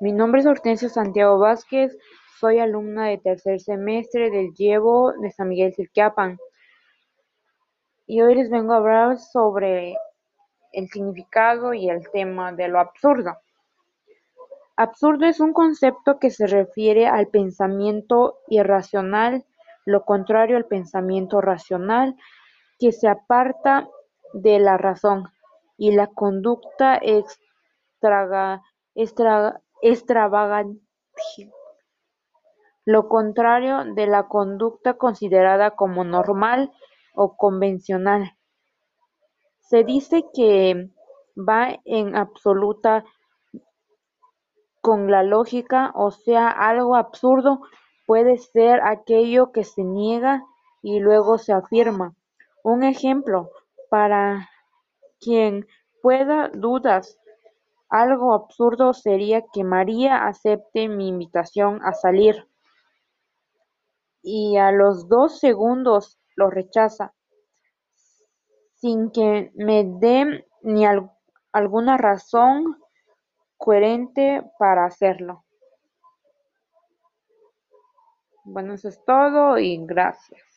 Mi nombre es Hortensia Santiago Vázquez, soy alumna de tercer semestre del Llevo de San Miguel Xilquiapan. Y hoy les vengo a hablar sobre el significado y el tema de lo absurdo. Absurdo es un concepto que se refiere al pensamiento irracional, lo contrario al pensamiento racional, que se aparta de la razón, y la conducta extravagante, lo contrario de la conducta considerada como normal o convencional. Se dice que va en absoluta con la lógica, o sea, algo absurdo puede ser aquello que se niega y luego se afirma. Un ejemplo, para quien pueda dudas, algo absurdo sería que María acepte mi invitación a salir y a los dos segundos lo rechaza, sin que me dé ni alguna razón coherente para hacerlo. Bueno, eso es todo y gracias.